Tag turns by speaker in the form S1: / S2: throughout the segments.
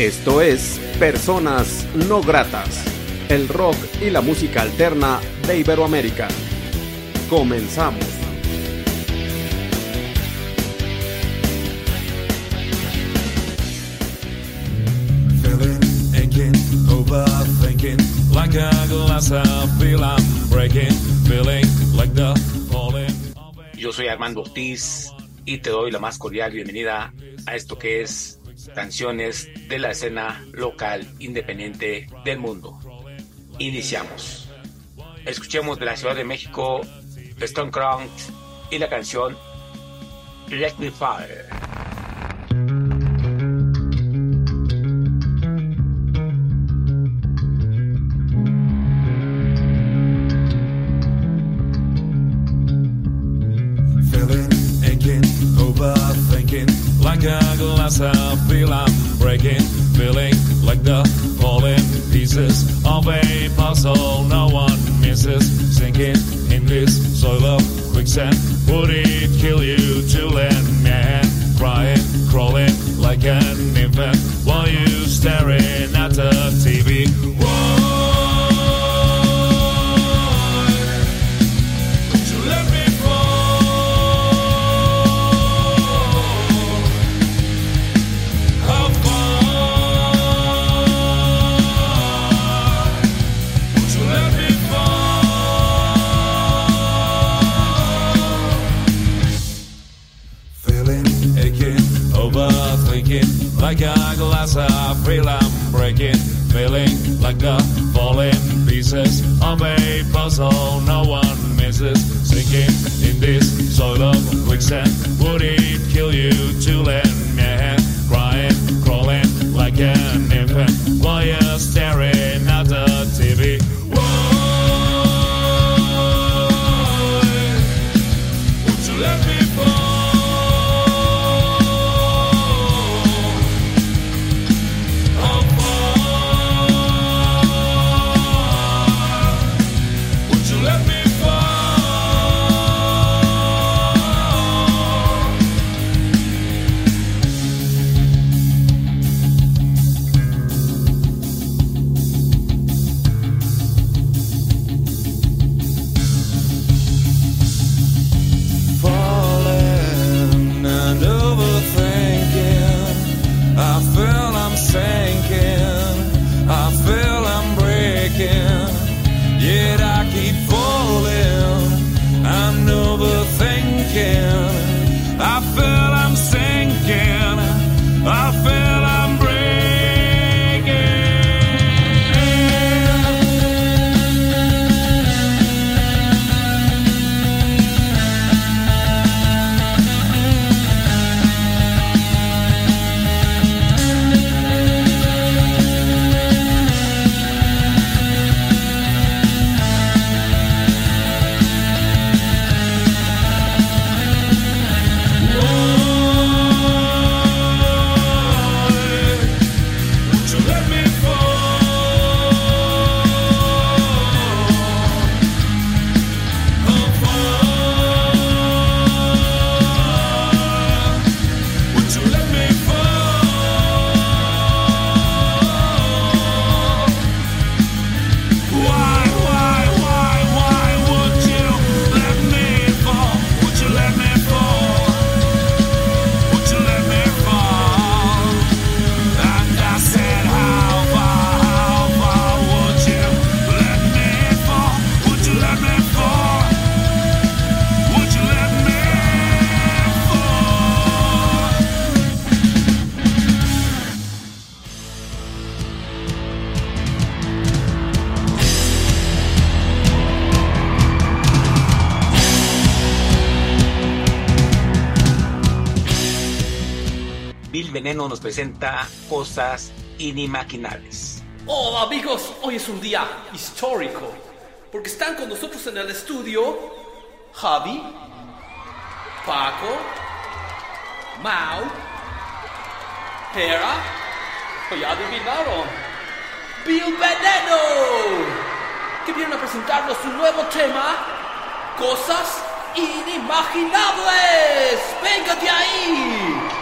S1: Esto es Personas No Gratas, el rock y la música alterna de Iberoamérica. Comenzamos.
S2: Feeling, aching, overthinking. Like a glass I feel I'm breaking. Feeling like the falling of a-
S3: Yo soy Armando Ortiz y te doy la más cordial bienvenida a esto que es canciones de la escena local independiente del mundo. Iniciamos. Escuchemos de la Ciudad de México Stone Crown y la canción Let Me Fire.
S2: Of a puzzle no one misses. Sinking in this soil of quicksand. Would it kill you to lend me? Crying, crawling like an infant while you staring at the TV. Pieces of a puzzle no one misses. Sinking in this soil of quicksand.
S3: Nos presenta cosas inimaginables.
S4: Hola amigos, hoy es un día histórico porque están con nosotros en el estudio Javi, Paco, Mau, Hera, hoy adivinaron, Bill Veneno, que vienen a presentarnos su nuevo tema, Cosas inimaginables. ¡Venga de ahí!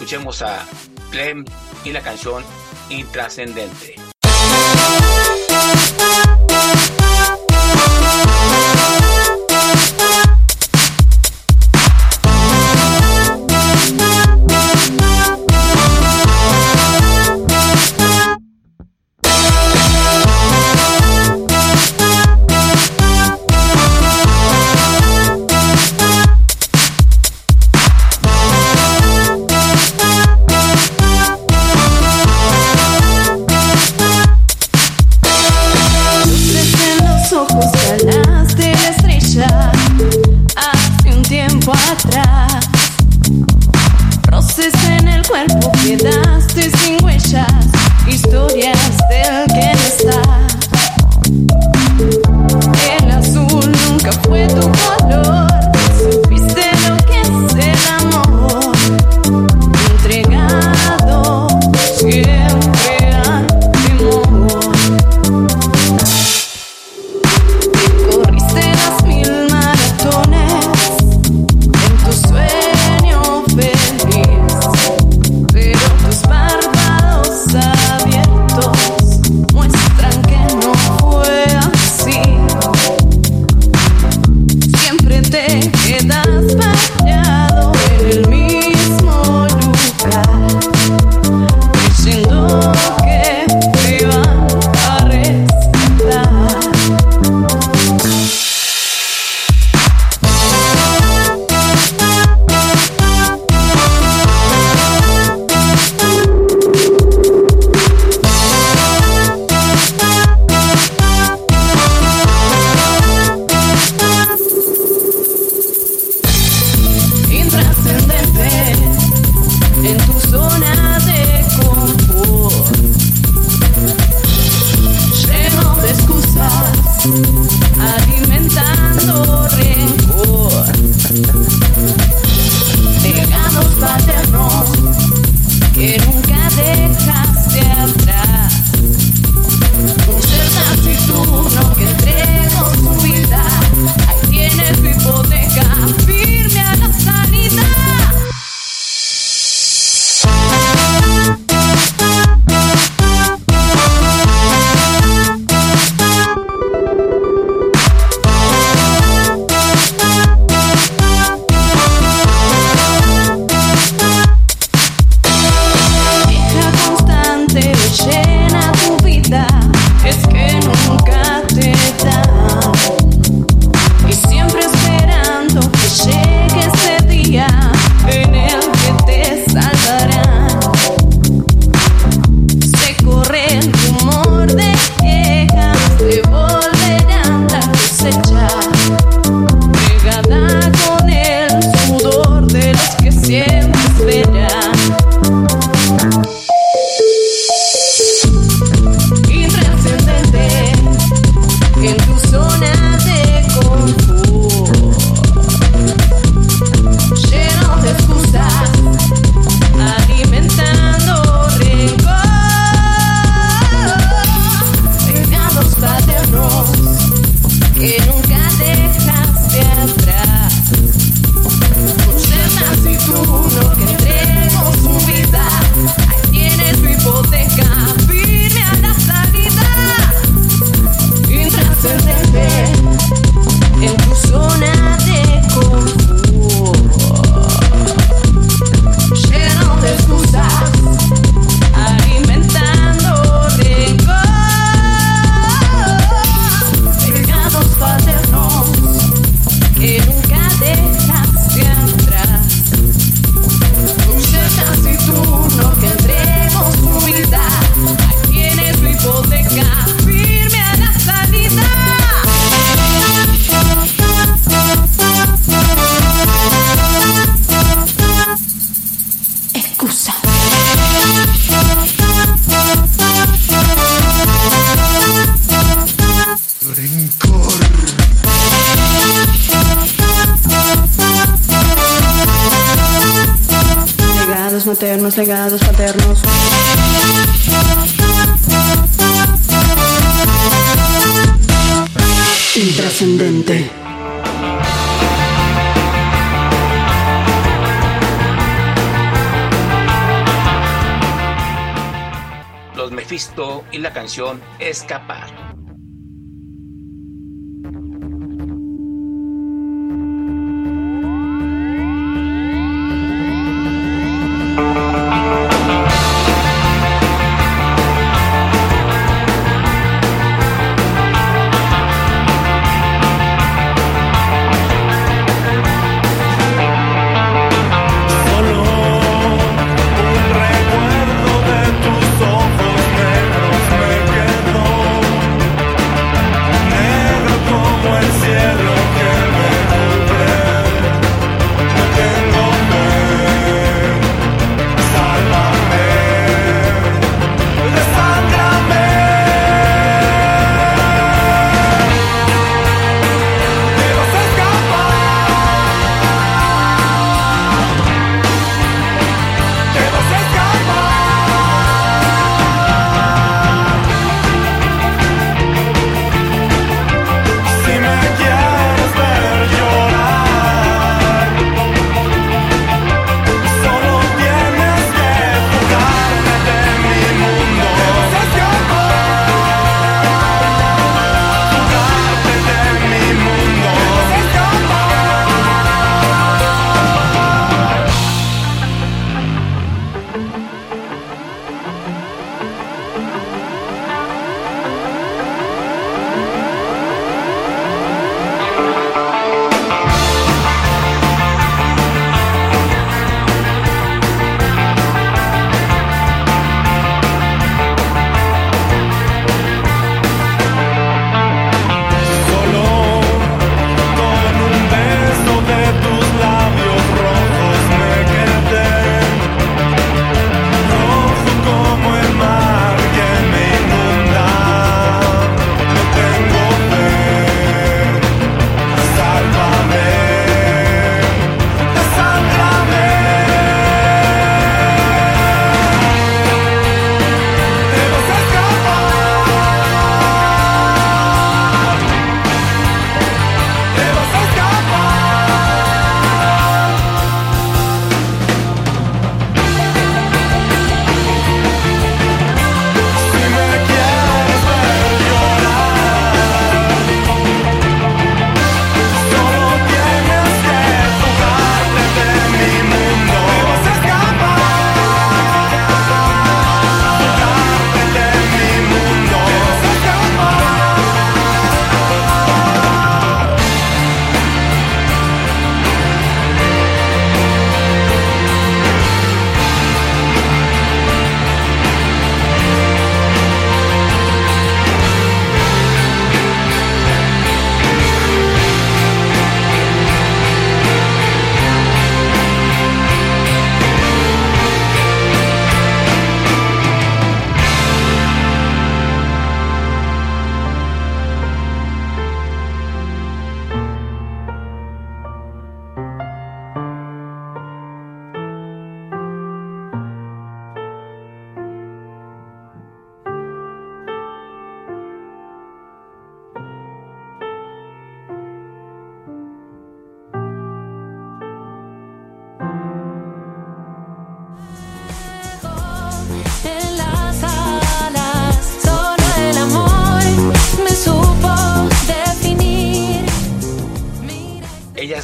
S5: Escuchemos a Clem y la canción Intrascendente.
S6: Los
S7: Mephisto y la canción Escapar.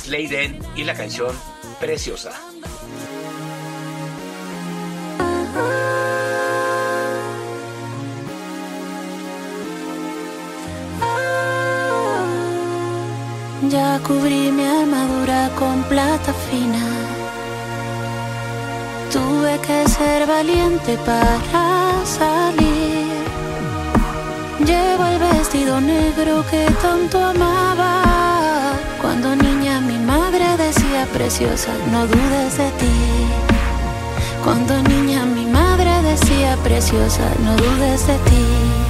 S8: Leiden y la canción Preciosa.
S9: Ya cubrí mi armadura con plata fina. Tuve que ser valiente para salir. Llevo el vestido negro que tanto amaba. Cuando niña mi madre decía preciosa, no dudes de ti. Cuando niña mi madre decía preciosa, no dudes de ti.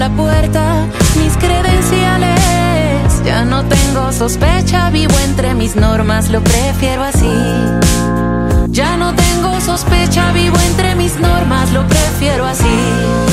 S9: La puerta mis credenciales. Ya no tengo sospecha, vivo entre mis normas, lo prefiero así. Ya no tengo sospecha, vivo entre mis normas, lo prefiero así.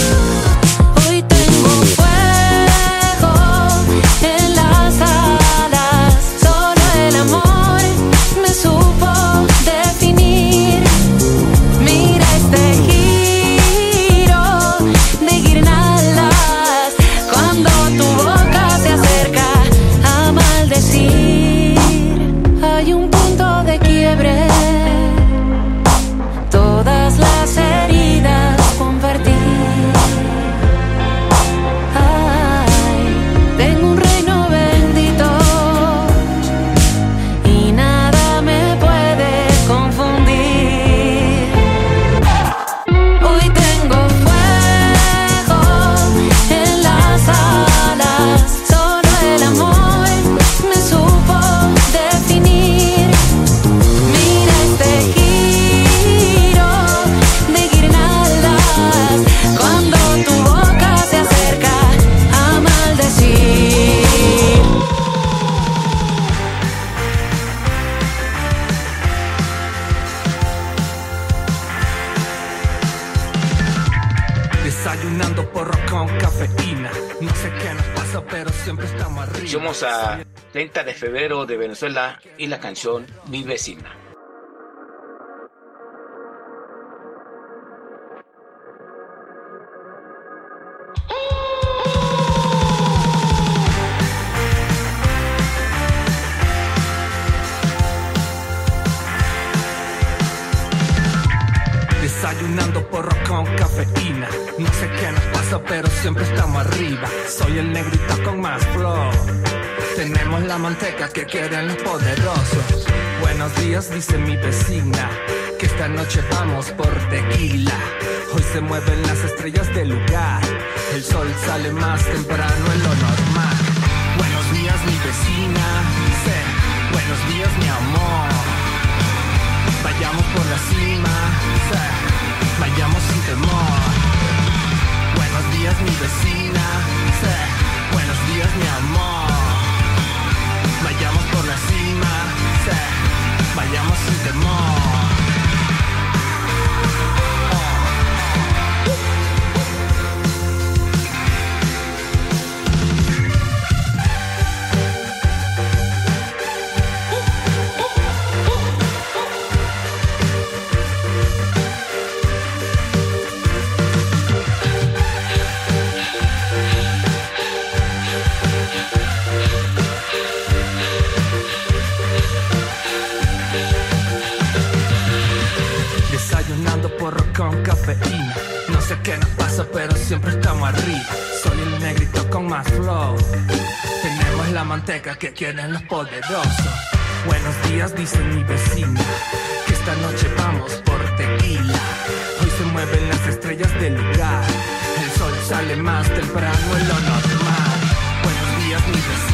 S8: Venezuela y la canción Mi vecina.
S10: Dice mi vecina. Que esta noche vamos por tequila. Hoy se mueven las estrellas del lugar. El sol sale más temprano en lo normal. Buenos días, mi vecina. Dice, buenos días, mi amor. Vayamos por la cima, sí, vayamos sin temor. Buenos días mi vecina, sí, buenos días mi amor. Vayamos sin temor. Qué nos pasa, pero siempre estamos arriba. Soy el negrito con más flow. Tenemos la manteca que quieren los poderosos. Buenos días, dice mi vecina. Que esta noche vamos por tequila. Hoy se mueven las estrellas del lugar. El sol sale más temprano en lo normal. Buenos días, mi vecina.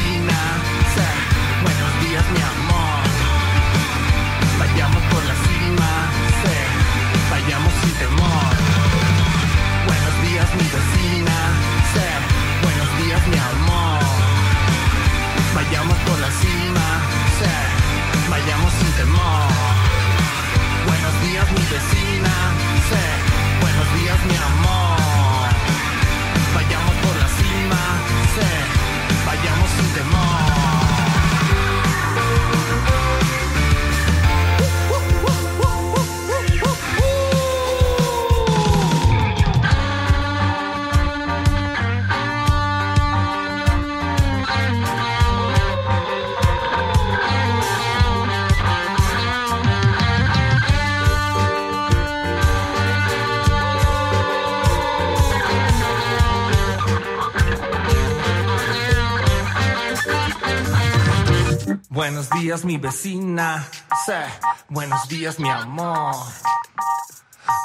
S10: días mi vecina, sé, buenos días mi amor.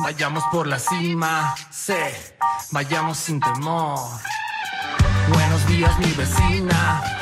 S10: Vayamos por la cima, sé, vayamos sin temor. Buenos días mi vecina,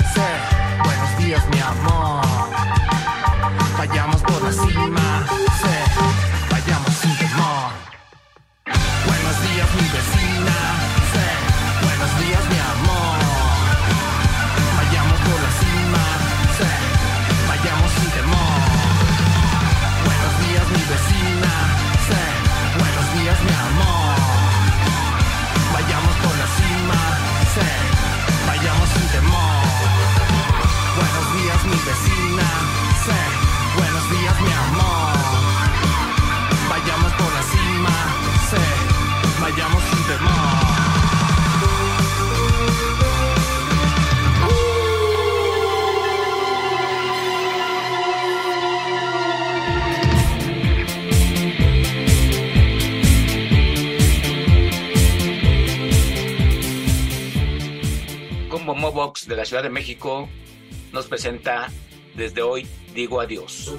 S8: Grupo Mobox de la Ciudad de México nos presenta Desde hoy digo adiós.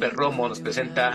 S8: Casper Romo nos presenta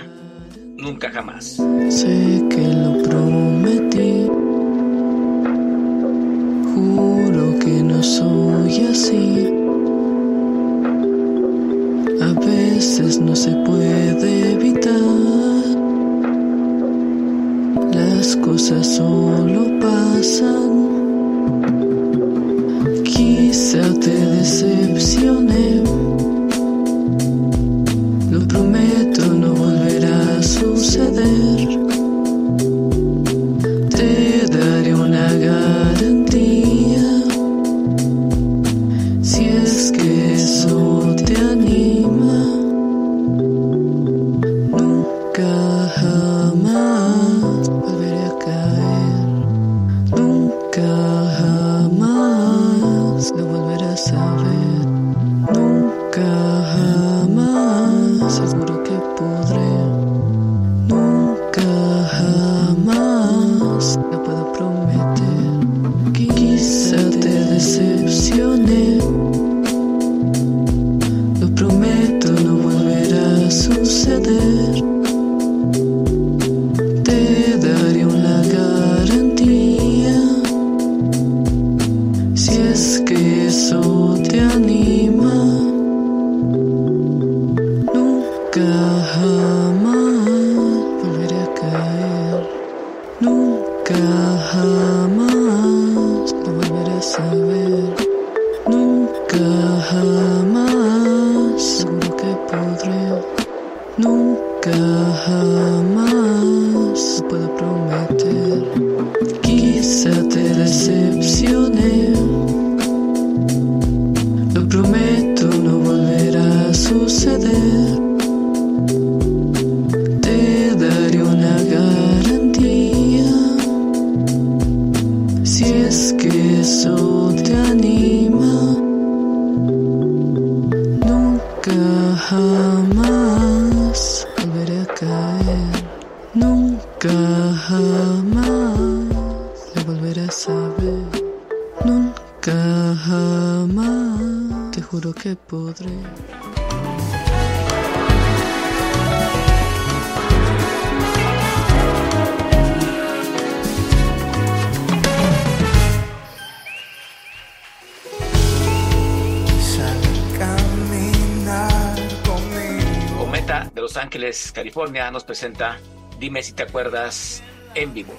S8: Los Ángeles, California, nos presenta Dime si te acuerdas en vivo.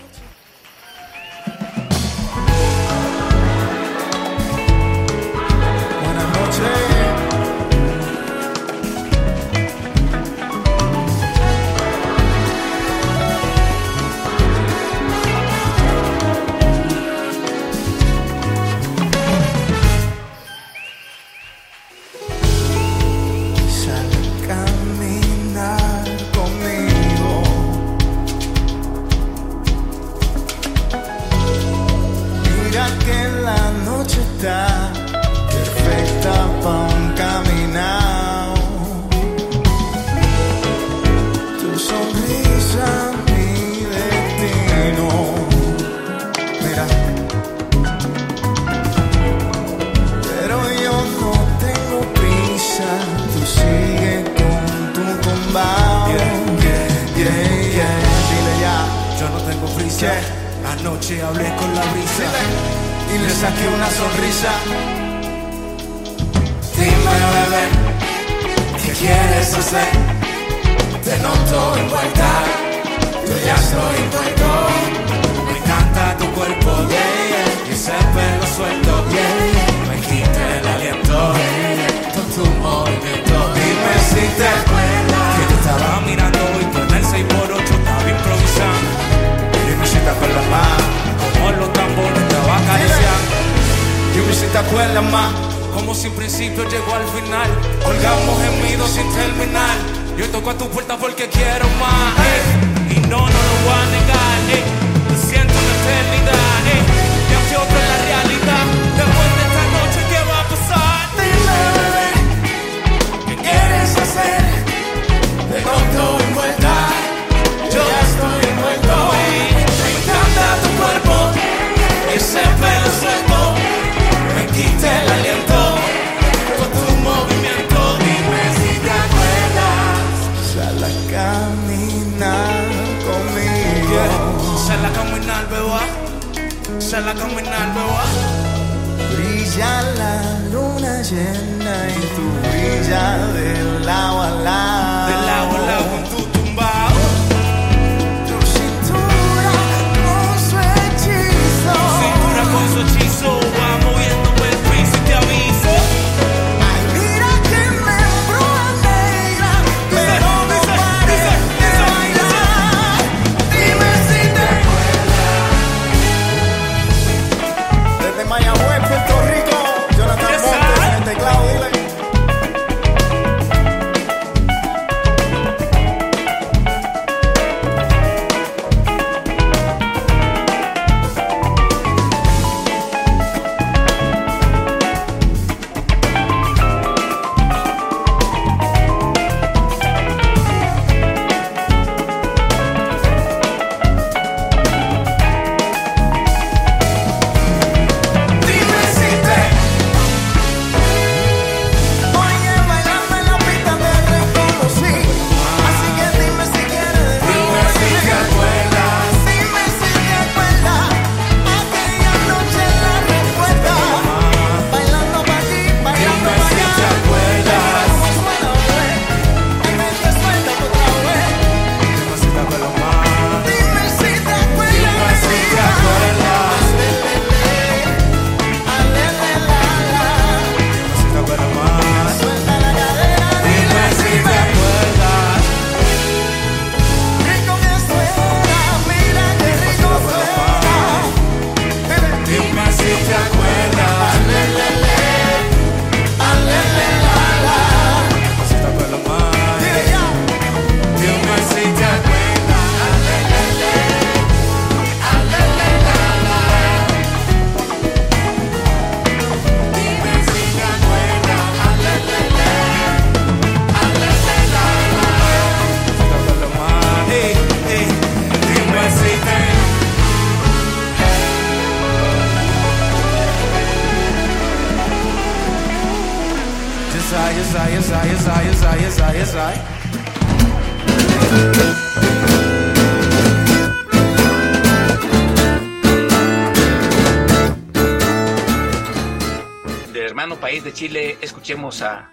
S11: A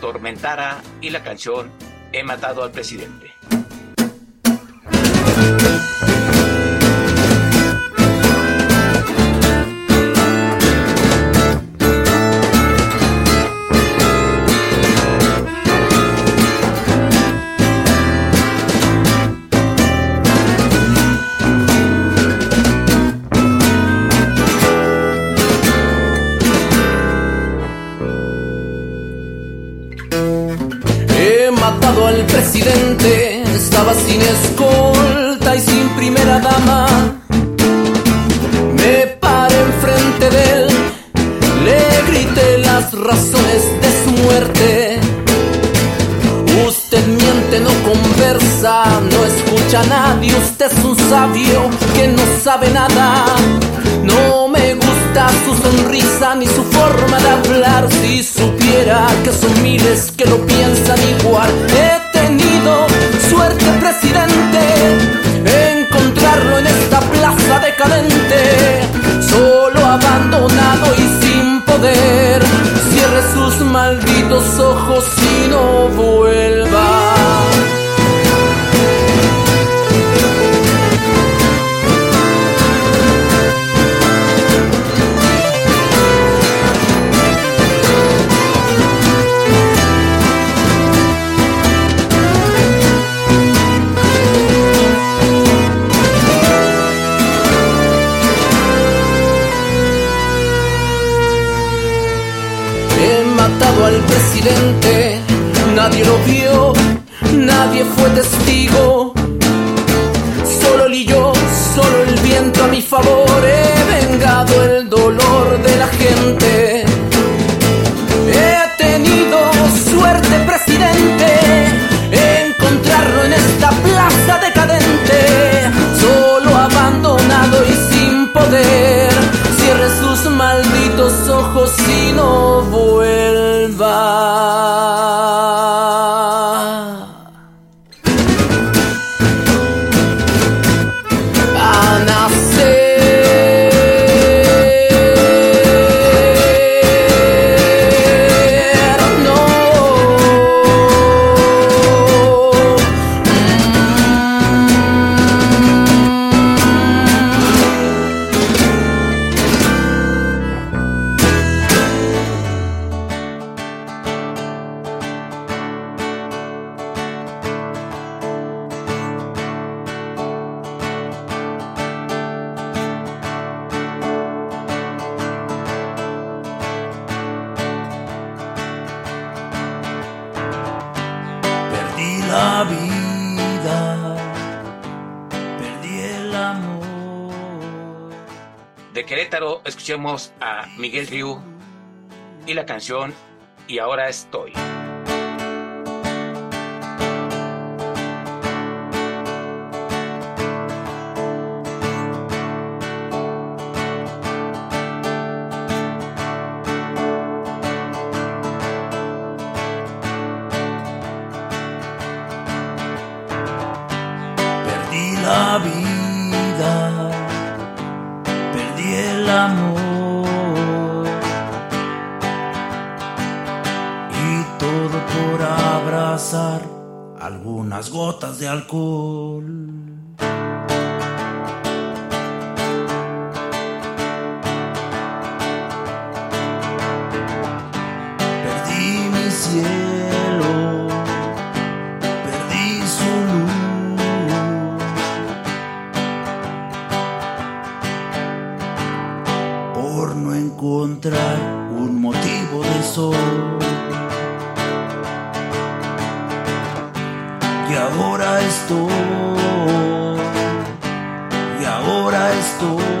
S8: Tormentara y la canción He matado al presidente.
S12: razones de su muerte. Usted miente, no conversa, no escucha a nadie. Usted es un sabio que no sabe nada. No me gusta su sonrisa ni su forma de hablar. Si supiera que son miles que lo
S13: Miguel Riu y la canción Y ahora estoy. al So.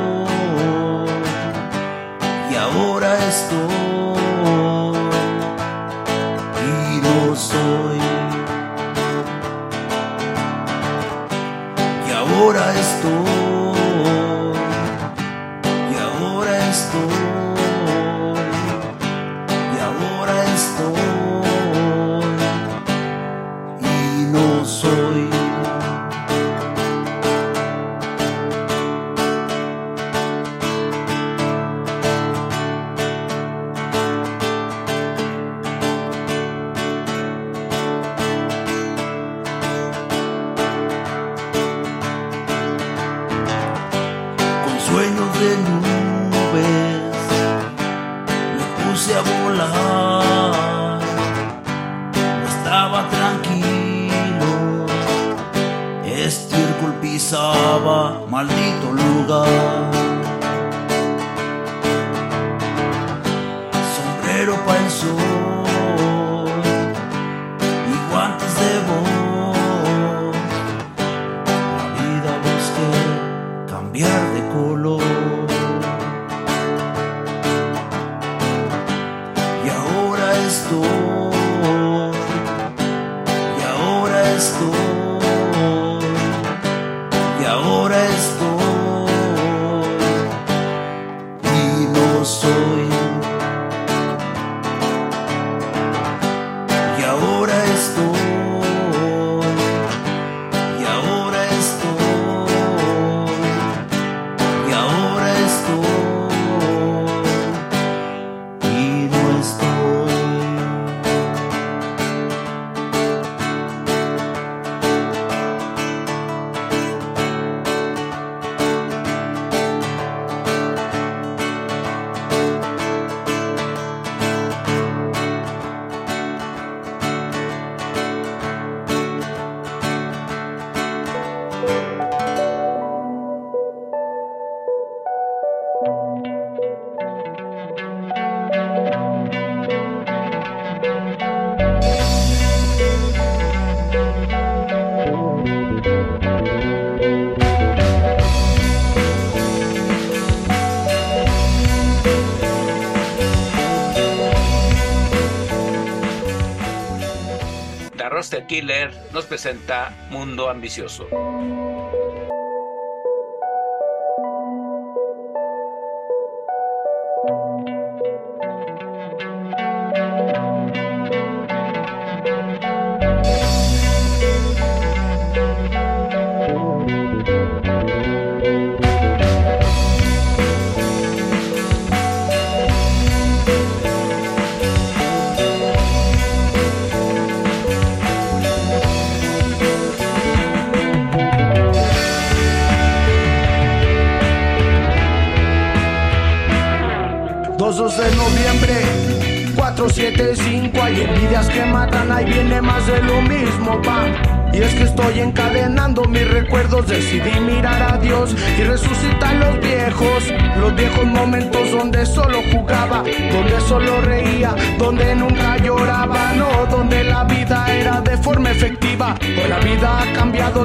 S13: Killer nos presenta Mundo Ambicioso.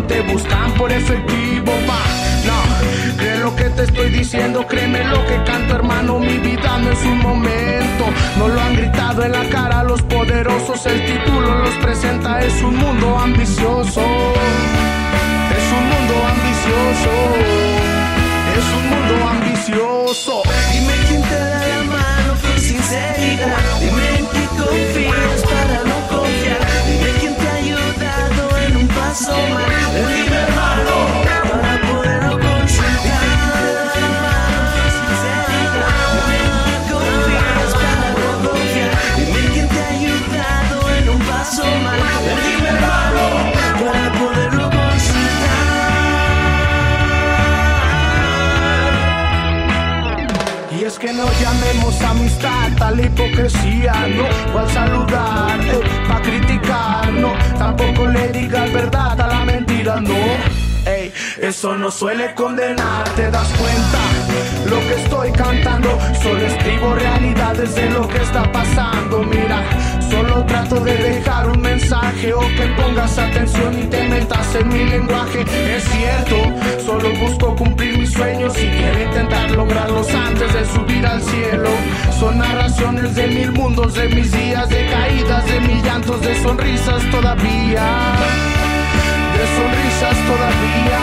S14: te buscan por efectivo, va. No, cree lo que te estoy diciendo, créeme lo que canto, hermano. Mi vida no es un momento. No lo han gritado en la cara los poderosos. El título los presenta, es un mundo ambicioso. Es un mundo ambicioso. Es un mundo ambicioso.
S15: Dime quién te da la mano sinceridad. Dime un paso
S14: amistad la hipocresía, no, o al saludar, eh, pa' criticar, no, tampoco le digas verdad a la mentira, no. Ey, eso no suele condenar, te das cuenta lo que estoy cantando. Solo escribo realidades de lo que está pasando. Mira, solo trato de dejar un mensaje o que pongas atención y te metas en mi lenguaje. Es cierto, solo busco cumplir mis sueños y quiero intentar lograrlos antes de subir al cielo. Son narraciones de mil mundos, de mis días, de caídas, de mis llantos, de sonrisas todavía de sonrisas todavía,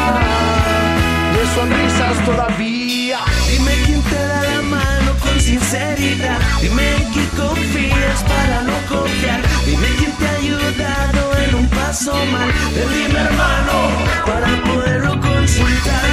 S14: de sonrisas todavía.
S15: Sinceridad. Dime en qué confías para no confiar. Dime quién te ha ayudado en un paso mal. Dime hermano para poderlo consultar.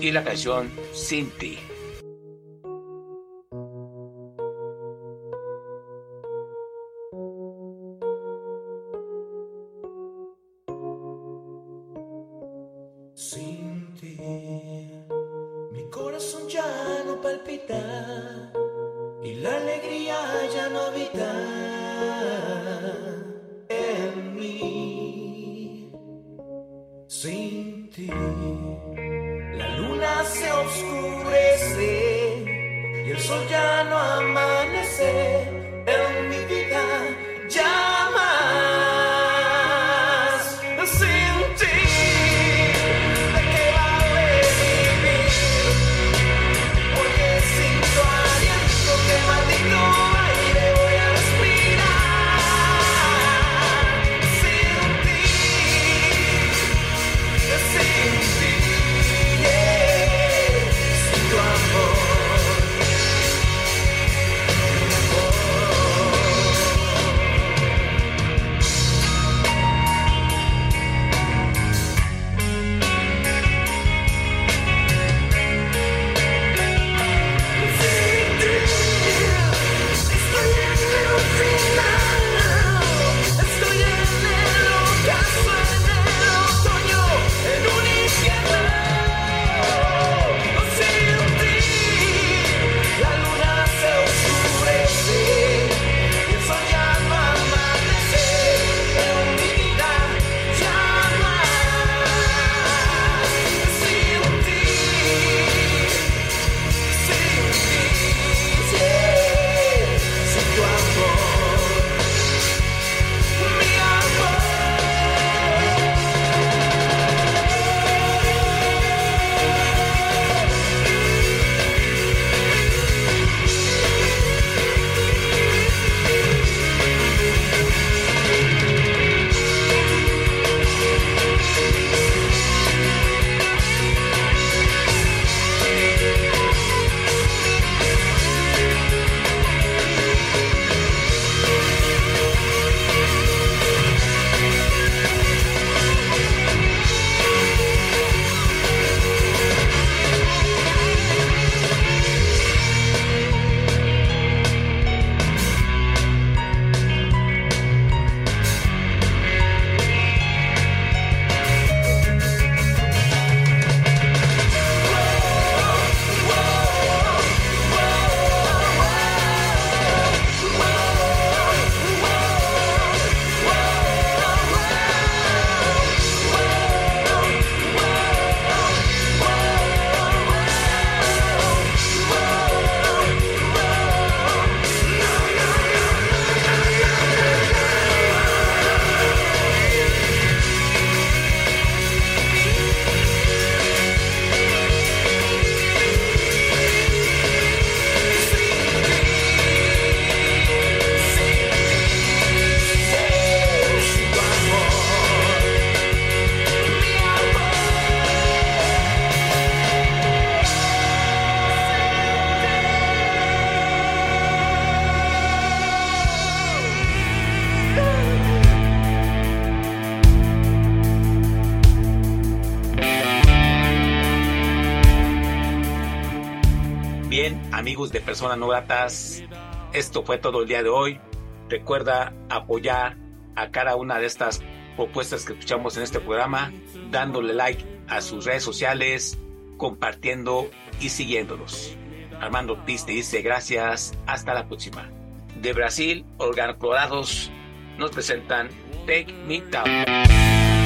S14: Y la
S16: canción Sin
S17: amigos de Personas No Gratas, esto fue todo el día de hoy. Recuerda apoyar a cada una de estas propuestas que escuchamos en este programa, dándole like a sus redes sociales, compartiendo y siguiéndolos. Armando Ortiz te dice gracias, hasta la próxima. De Brasil, Organoclorados nos presentan Take Me Down.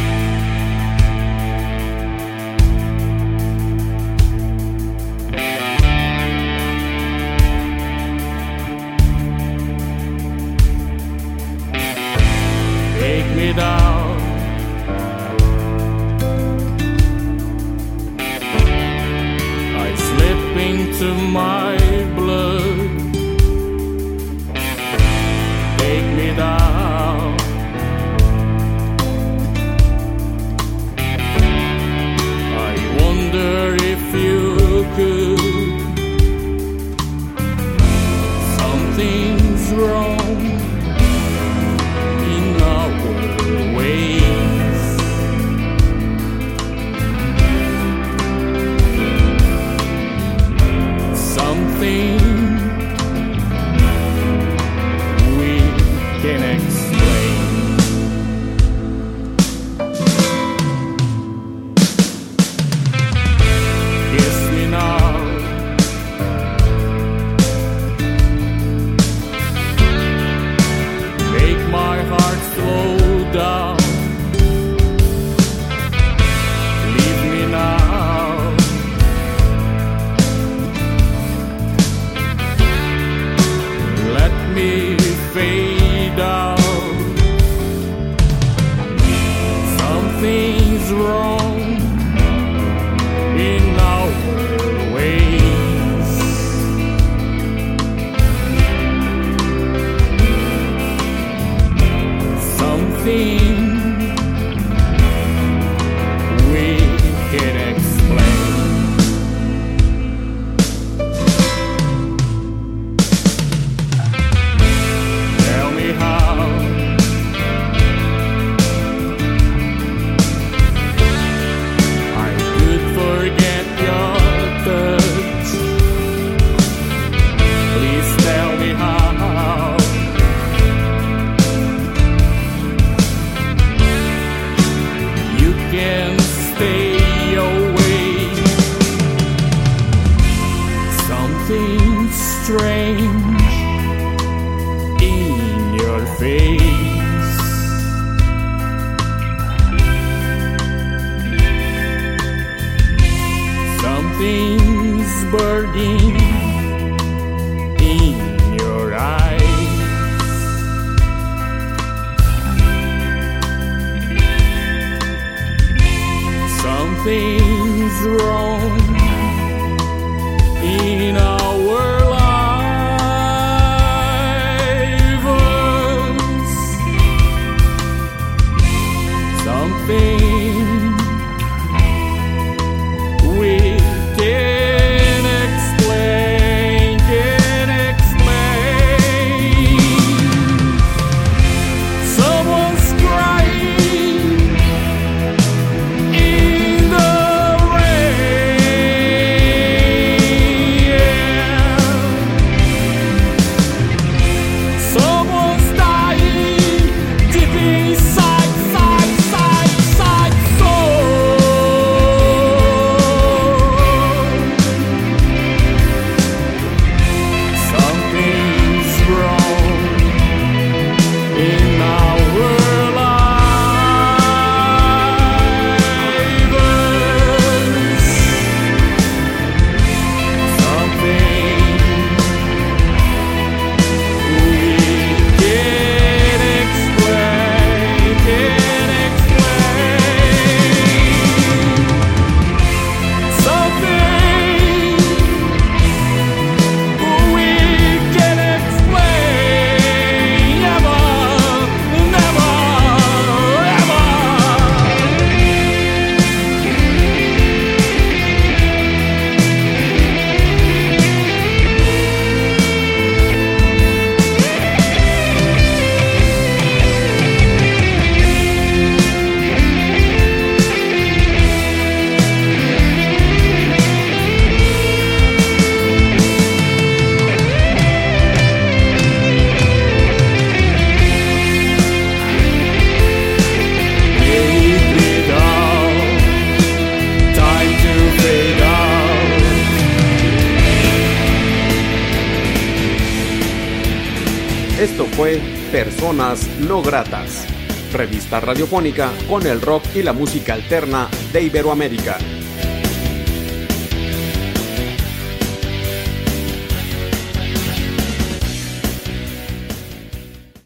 S1: Con el rock y la música alterna de Iberoamérica.